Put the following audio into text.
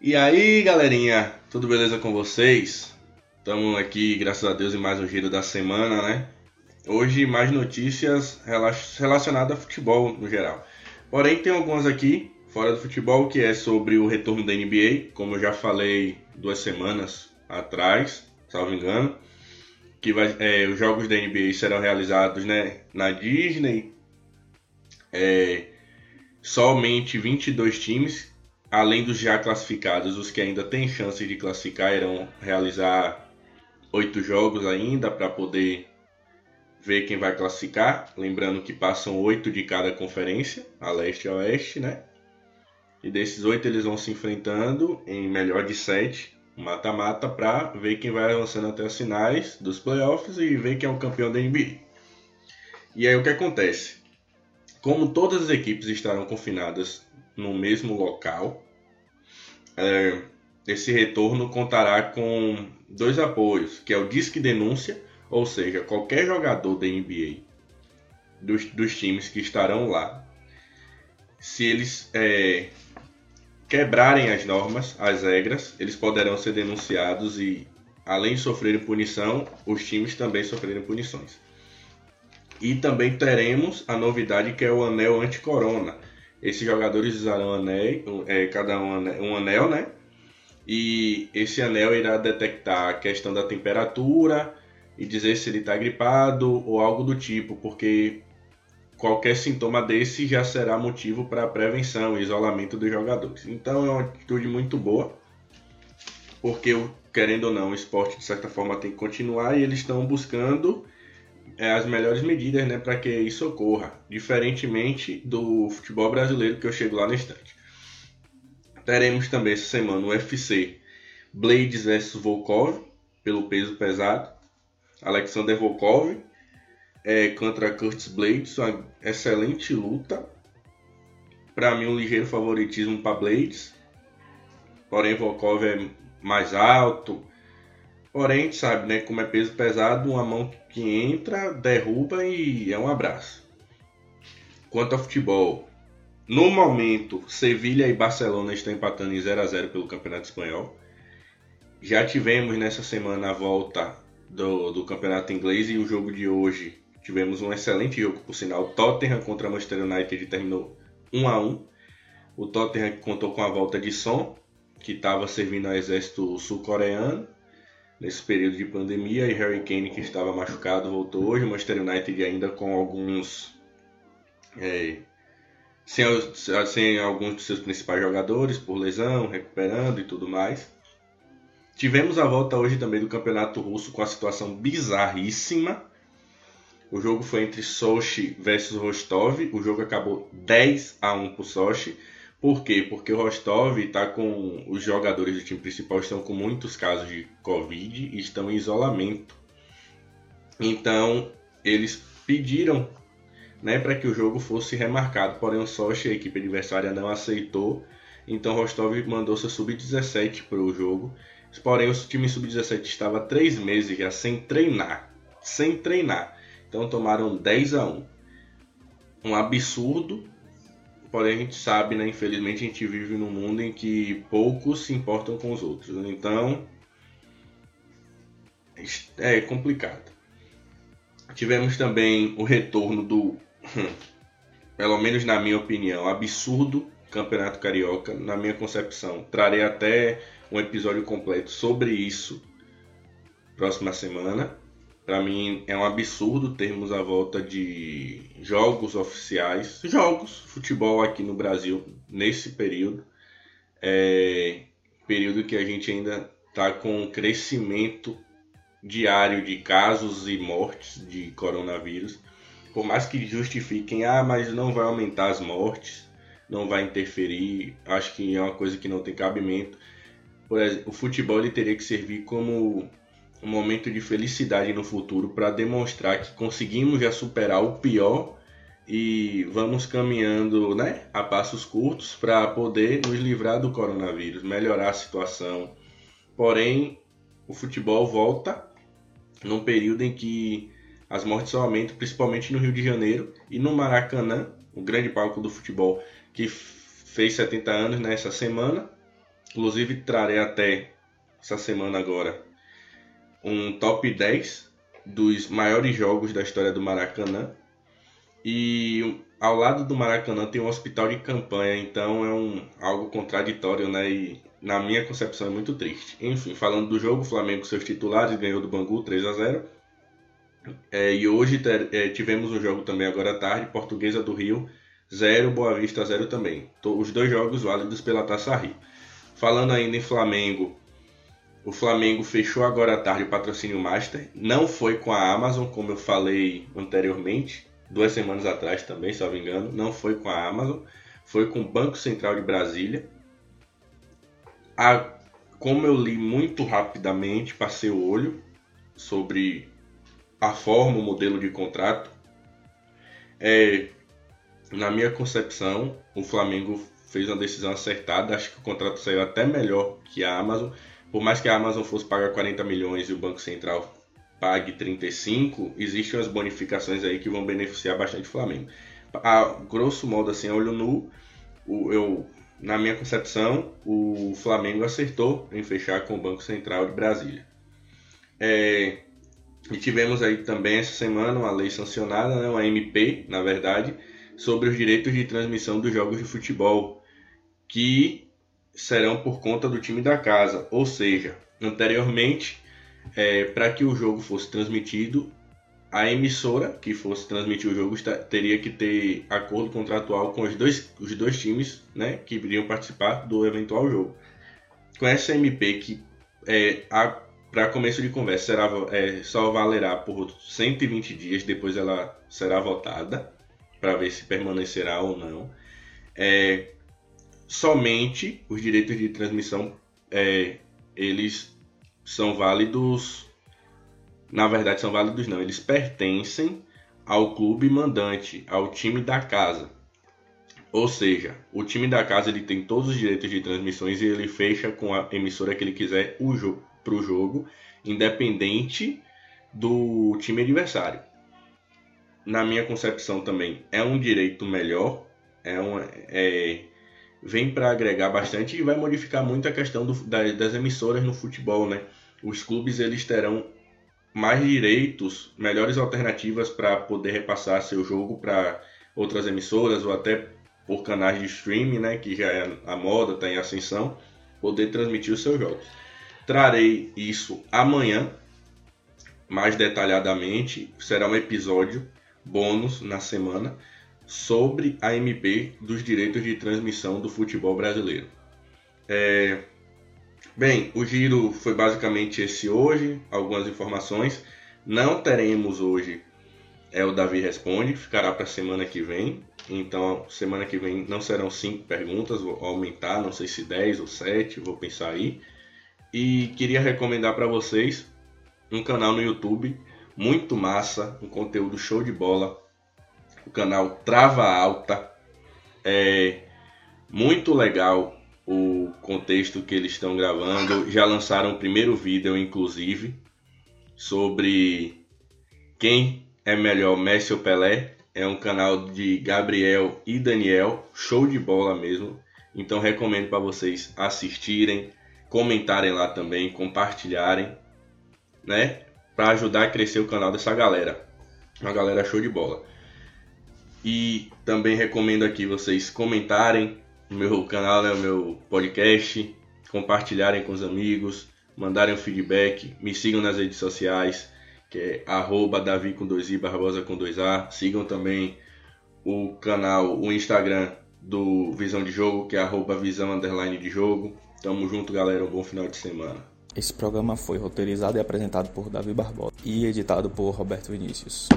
E aí, galerinha, tudo beleza com vocês? Estamos aqui, graças a Deus, em mais um giro da semana, né? Hoje, mais notícias relacionadas a futebol no geral. Porém, tem algumas aqui, fora do futebol, que é sobre o retorno da NBA, como eu já falei duas semanas atrás, salvo engano, que vai, é, os jogos da NBA serão realizados né, na Disney. É, somente 22 times além dos já classificados, os que ainda têm chance de classificar irão realizar oito jogos ainda para poder ver quem vai classificar. Lembrando que passam oito de cada conferência, a leste e a oeste, né? E desses oito eles vão se enfrentando em melhor de sete, mata-mata, para ver quem vai avançando até as finais dos playoffs e ver quem é o campeão da NBA. E aí o que acontece? Como todas as equipes estarão confinadas no mesmo local. É, esse retorno contará com dois apoios, que é o Disque Denúncia, ou seja, qualquer jogador da NBA dos, dos times que estarão lá, se eles é, quebrarem as normas, as regras, eles poderão ser denunciados e, além de sofrerem punição, os times também sofrerem punições. E também teremos a novidade que é o anel anti-corona, esses jogadores usarão anel, é, cada um um anel, né? E esse anel irá detectar a questão da temperatura e dizer se ele está gripado ou algo do tipo, porque qualquer sintoma desse já será motivo para prevenção e isolamento dos jogadores. Então é uma atitude muito boa, porque querendo ou não, o esporte de certa forma tem que continuar e eles estão buscando as melhores medidas né, para que isso ocorra, diferentemente do futebol brasileiro que eu chego lá no instante. Teremos também essa semana o UFC Blades vs Volkov, pelo peso pesado. Alexander Volkov é, contra Curtis Blades, uma excelente luta. Para mim, um ligeiro favoritismo para Blades. Porém, Volkov é mais alto, Porém, a gente sabe, né? Como é peso pesado, uma mão que entra, derruba e é um abraço. Quanto ao futebol, no momento, Sevilha e Barcelona estão empatando em 0 a 0 pelo Campeonato Espanhol. Já tivemos nessa semana a volta do, do Campeonato Inglês e o jogo de hoje tivemos um excelente jogo, por sinal. Tottenham contra Manchester United terminou 1 a 1. O Tottenham contou com a volta de Son, que estava servindo ao exército sul-coreano nesse período de pandemia e Harry Kane que estava machucado voltou hoje, o Manchester United ainda com alguns é, sem, sem alguns de seus principais jogadores por lesão, recuperando e tudo mais. Tivemos a volta hoje também do Campeonato Russo com a situação bizarríssima. O jogo foi entre Sochi versus Rostov. O jogo acabou 10 a 1 para o Sochi. Por quê? Porque o Rostov está com. Os jogadores do time principal estão com muitos casos de Covid e estão em isolamento. Então, eles pediram né, para que o jogo fosse remarcado, porém o Sochi, a equipe adversária, não aceitou. Então, Rostov mandou seu sub-17 para o jogo. Porém, o time sub-17 estava três meses já sem treinar. Sem treinar. Então, tomaram 10 a 1. Um absurdo Porém, a gente sabe, né? Infelizmente, a gente vive num mundo em que poucos se importam com os outros. Então, é complicado. Tivemos também o retorno do, pelo menos na minha opinião, absurdo Campeonato Carioca. Na minha concepção, trarei até um episódio completo sobre isso próxima semana. Para mim é um absurdo termos a volta de jogos oficiais, jogos, futebol aqui no Brasil nesse período. É, período que a gente ainda está com um crescimento diário de casos e mortes de coronavírus. Por mais que justifiquem, ah, mas não vai aumentar as mortes, não vai interferir, acho que é uma coisa que não tem cabimento. Por exemplo, o futebol ele teria que servir como um momento de felicidade no futuro para demonstrar que conseguimos já superar o pior e vamos caminhando né, a passos curtos para poder nos livrar do coronavírus, melhorar a situação. Porém, o futebol volta num período em que as mortes só aumentam, principalmente no Rio de Janeiro e no Maracanã, o grande palco do futebol que fez 70 anos nessa semana. Inclusive trarei até essa semana agora um top 10 dos maiores jogos da história do Maracanã. E ao lado do Maracanã tem um hospital de campanha, então é um algo contraditório, né? E na minha concepção é muito triste. Enfim, falando do jogo, o Flamengo seus titulares ganhou do Bangu 3 a 0. É, e hoje ter, é, tivemos um jogo também agora à tarde, Portuguesa do Rio 0, Boa Vista 0 também. Os dois jogos válidos pela Taça Rio. Falando ainda em Flamengo, o Flamengo fechou agora à tarde o patrocínio Master. Não foi com a Amazon, como eu falei anteriormente, duas semanas atrás também, se não me engano. Não foi com a Amazon, foi com o Banco Central de Brasília. A, como eu li muito rapidamente, passei o olho sobre a forma, o modelo de contrato. É, na minha concepção, o Flamengo fez uma decisão acertada. Acho que o contrato saiu até melhor que a Amazon. Por mais que a Amazon fosse pagar 40 milhões e o Banco Central pague 35, existem as bonificações aí que vão beneficiar bastante o Flamengo. A grosso modo, assim, a olho nu, eu, na minha concepção, o Flamengo acertou em fechar com o Banco Central de Brasília. É, e tivemos aí também essa semana uma lei sancionada, né, uma MP, na verdade, sobre os direitos de transmissão dos jogos de futebol, que serão por conta do time da casa. Ou seja, anteriormente, é, para que o jogo fosse transmitido, a emissora que fosse transmitir o jogo teria que ter acordo contratual com os dois, os dois times né, que iriam participar do eventual jogo. Com essa MP que é, para começo de conversa será, é, só valerá por 120 dias, depois ela será votada para ver se permanecerá ou não. É, somente os direitos de transmissão é, eles são válidos. Na verdade, são válidos não. Eles pertencem ao clube mandante, ao time da casa. Ou seja, o time da casa ele tem todos os direitos de transmissões e ele fecha com a emissora que ele quiser o jo para o jogo, independente do time adversário na minha concepção também, é um direito melhor, é um, é, vem para agregar bastante e vai modificar muito a questão do, das emissoras no futebol, né? Os clubes eles terão mais direitos, melhores alternativas para poder repassar seu jogo para outras emissoras ou até por canais de streaming, né, que já é a moda, está em ascensão, poder transmitir os seus jogos. Trarei isso amanhã, mais detalhadamente, será um episódio bônus na semana sobre a MP dos direitos de transmissão do futebol brasileiro. É... Bem, o giro foi basicamente esse hoje, algumas informações. Não teremos hoje é o Davi Responde, ficará para a semana que vem. Então, semana que vem não serão cinco perguntas, vou aumentar, não sei se 10 ou 7, vou pensar aí. E queria recomendar para vocês um canal no YouTube muito massa, um conteúdo show de bola. O canal Trava Alta. É muito legal o contexto que eles estão gravando. Já lançaram o primeiro vídeo, inclusive, sobre quem é melhor, Messi ou Pelé. É um canal de Gabriel e Daniel, show de bola mesmo. Então recomendo para vocês assistirem, comentarem lá também, compartilharem, né? para ajudar a crescer o canal dessa galera. Uma galera show de bola. E também recomendo aqui vocês comentarem o meu canal, né, o meu podcast, compartilharem com os amigos, mandarem um feedback, me sigam nas redes sociais, que é Davi com 2i, Barbosa com 2A. Sigam também o canal, o Instagram do Visão de Jogo, que é arroba visão underline de jogo. Tamo junto, galera. Um bom final de semana. Esse programa foi roteirizado e apresentado por Davi Barbosa e editado por Roberto Vinícius.